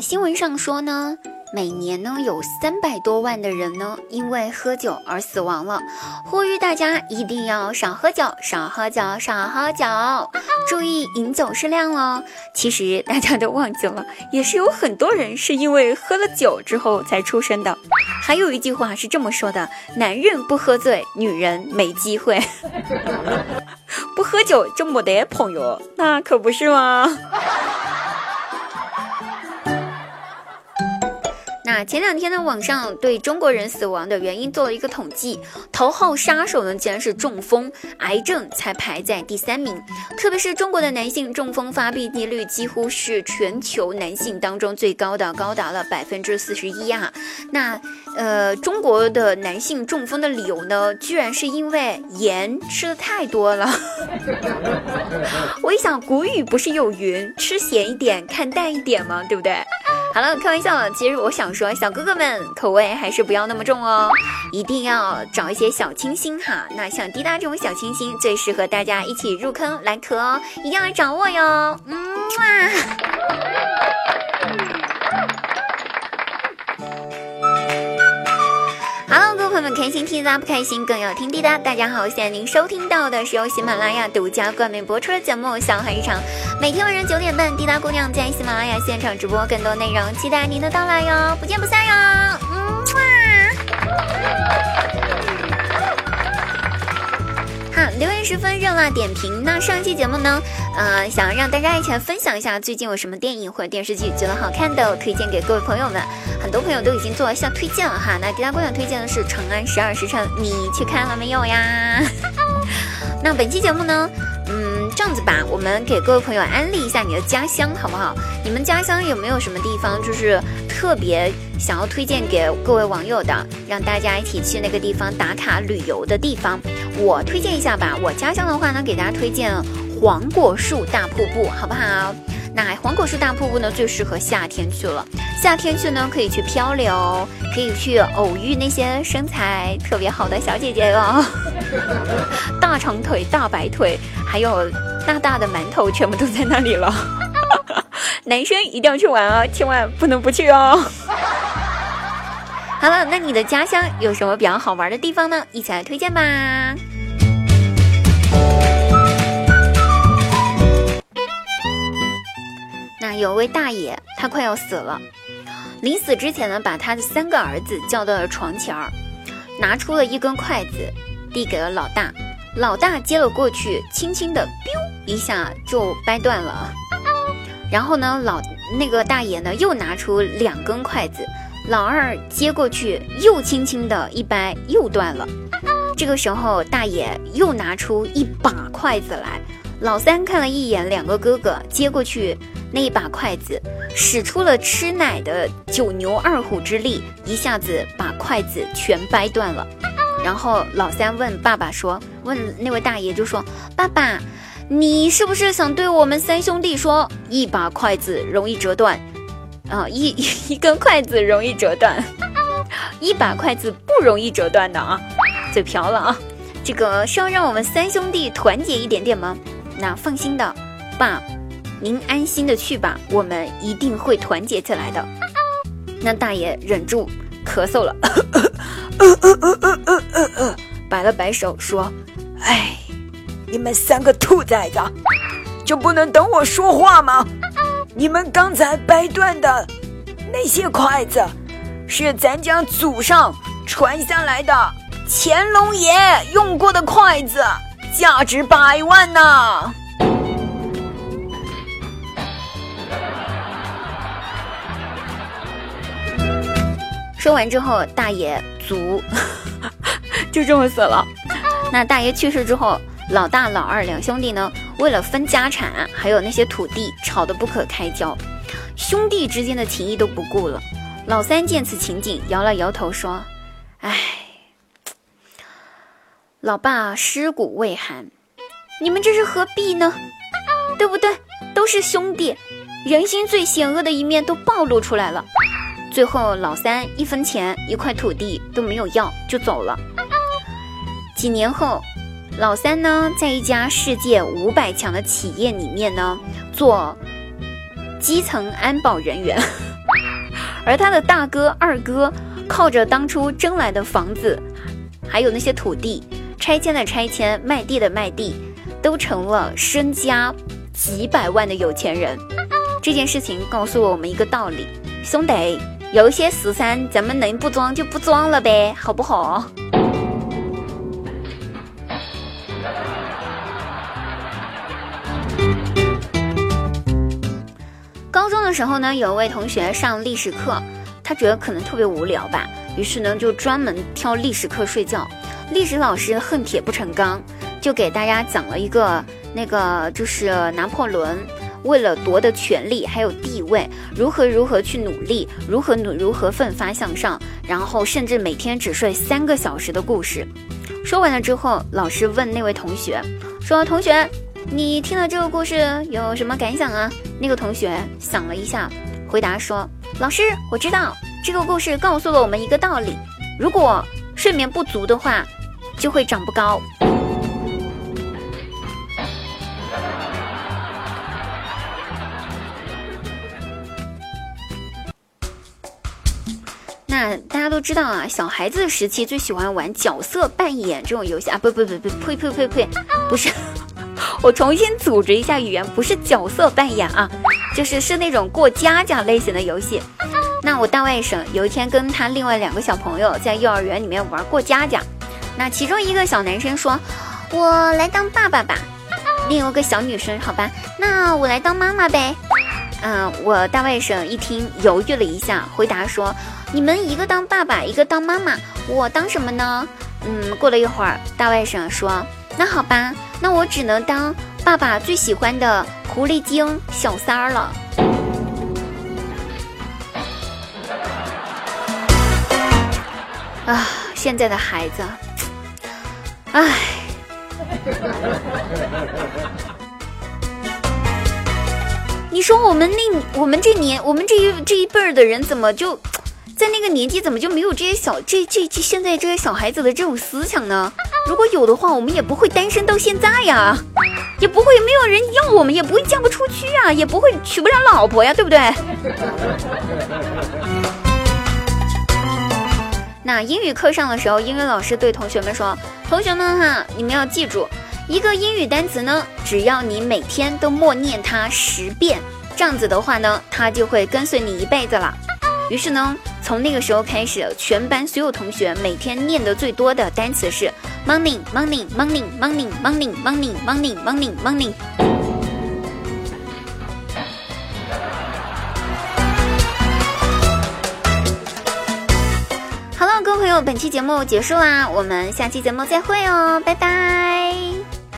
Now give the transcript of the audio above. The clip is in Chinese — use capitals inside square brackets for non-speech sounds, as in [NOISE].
那新闻上说呢？每年呢，有三百多万的人呢，因为喝酒而死亡了。呼吁大家一定要少喝酒，少喝酒，少喝酒，注意饮酒适量哦。其实大家都忘记了，也是有很多人是因为喝了酒之后才出生的。还有一句话是这么说的：男人不喝醉，女人没机会。[LAUGHS] 不喝酒就没得朋友，那可不是吗？前两天呢，网上对中国人死亡的原因做了一个统计，头号杀手呢竟然是中风，癌症才排在第三名。特别是中国的男性中风发病率几乎是全球男性当中最高的，高达了百分之四十一啊。那呃，中国的男性中风的理由呢，居然是因为盐吃的太多了。[LAUGHS] 我一想，古语不是有云，吃咸一点，看淡一点吗？对不对？好了，开玩笑了。其实我想说，小哥哥们口味还是不要那么重哦，一定要找一些小清新哈。那像滴答这种小清新，最适合大家一起入坑来磕哦，一定要掌握哟。嗯们开心听滴答，不开心更要听滴答。大家好，现在您收听到的是由喜马拉雅独家冠名播出的节目《小海日常》，每天晚上九点半，滴答姑娘在喜马拉雅现场直播，更多内容期待您的到来哟，不见不散哟。嗯留言十分热辣点评。那上期节目呢，呃，想让大家一起来分享一下最近有什么电影或者电视剧觉得好看的，推荐给各位朋友们。很多朋友都已经做了下推荐了哈，那迪拉姑娘推荐的是《长安十二时辰》，你去看了没有呀？[LAUGHS] 那本期节目呢，我们给各位朋友安利一下你的家乡，好不好？你们家乡有没有什么地方就是特别想要推荐给各位网友的，让大家一起去那个地方打卡旅游的地方？我推荐一下吧，我家乡的话呢，给大家推荐黄果树大瀑布，好不好？那黄果树大瀑布呢，最适合夏天去了。夏天去呢，可以去漂流，可以去偶遇那些身材特别好的小姐姐哟，大长腿、大白腿，还有大大的馒头，全部都在那里了。[LAUGHS] 男生一定要去玩哦，千万不能不去哦。[LAUGHS] 好了，那你的家乡有什么比较好玩的地方呢？一起来推荐吧。那有位大爷，他快要死了。临死之前呢，把他的三个儿子叫到了床前儿，拿出了一根筷子，递给了老大。老大接了过去，轻轻的，biu 一下就掰断了。然后呢，老那个大爷呢，又拿出两根筷子，老二接过去，又轻轻的一掰，又断了。这个时候，大爷又拿出一把筷子来，老三看了一眼两个哥哥，接过去。那一把筷子使出了吃奶的九牛二虎之力，一下子把筷子全掰断了。然后老三问爸爸说：“问那位大爷就说，爸爸，你是不是想对我们三兄弟说，一把筷子容易折断，啊，一一根筷子容易折断，一把筷子不容易折断的啊？嘴瓢了啊！这个是要让我们三兄弟团结一点点吗？那放心的，爸。”您安心的去吧，我们一定会团结起来的。那大爷忍住咳嗽了，呃呃呃呃呃呃呃摆了摆手说：“哎，你们三个兔崽子，就不能等我说话吗？你们刚才掰断的那些筷子，是咱家祖上传下来的，乾隆爷用过的筷子，价值百万呢。”说完之后，大爷卒 [LAUGHS] 就这么死了。那大爷去世之后，老大、老二两兄弟呢，为了分家产，还有那些土地，吵得不可开交，兄弟之间的情谊都不顾了。老三见此情景，摇了摇头说：“哎，老爸尸骨未寒，你们这是何必呢？[LAUGHS] 对不对？都是兄弟，人心最险恶的一面都暴露出来了。”最后，老三一分钱一块土地都没有要就走了。几年后，老三呢，在一家世界五百强的企业里面呢，做基层安保人员。[LAUGHS] 而他的大哥、二哥靠着当初争来的房子，还有那些土地，拆迁的拆迁，卖地的卖地，都成了身家几百万的有钱人。这件事情告诉了我们一个道理，兄弟，有些事噻，咱们能不装就不装了呗，好不好？高中的时候呢，有一位同学上历史课，他觉得可能特别无聊吧，于是呢就专门挑历史课睡觉。历史老师恨铁不成钢，就给大家讲了一个那个就是拿破仑为了夺得权力还有地位，如何如何去努力，如何努如何奋发向上，然后甚至每天只睡三个小时的故事。说完了之后，老师问那位同学说：“同学。”你听了这个故事有什么感想啊？那个同学想了一下，回答说：“老师，我知道这个故事告诉了我们一个道理，如果睡眠不足的话，就会长不高。”大家都知道啊，小孩子时期最喜欢玩角色扮演这种游戏啊！不不不不，呸呸呸呸，不是。[LAUGHS] 我重新组织一下语言，不是角色扮演啊，就是是那种过家家类型的游戏。那我大外甥有一天跟他另外两个小朋友在幼儿园里面玩过家家，那其中一个小男生说：“我来当爸爸吧。”另一个小女生：“好吧，那我来当妈妈呗。”嗯，我大外甥一听犹豫了一下，回答说：“你们一个当爸爸，一个当妈妈，我当什么呢？”嗯，过了一会儿，大外甥说：“那好吧。”那我只能当爸爸最喜欢的狐狸精小三儿了。啊，现在的孩子，唉，你说我们那我们这年我们这一这一辈儿的人怎么就？在那个年纪，怎么就没有这些小这这这现在这些小孩子的这种思想呢？如果有的话，我们也不会单身到现在呀，也不会没有人要我们，也不会嫁不出去啊，也不会娶不了老婆呀，对不对？[LAUGHS] 那英语课上的时候，英语老师对同学们说：“同学们哈，你们要记住，一个英语单词呢，只要你每天都默念它十遍，这样子的话呢，它就会跟随你一辈子了。”于是呢。从那个时候开始，全班所有同学每天念的最多的单词是 morning morning morning morning morning morning morning morning morning。好了，各位朋友，本期节目结束啦，我们下期节目再会哦，拜拜。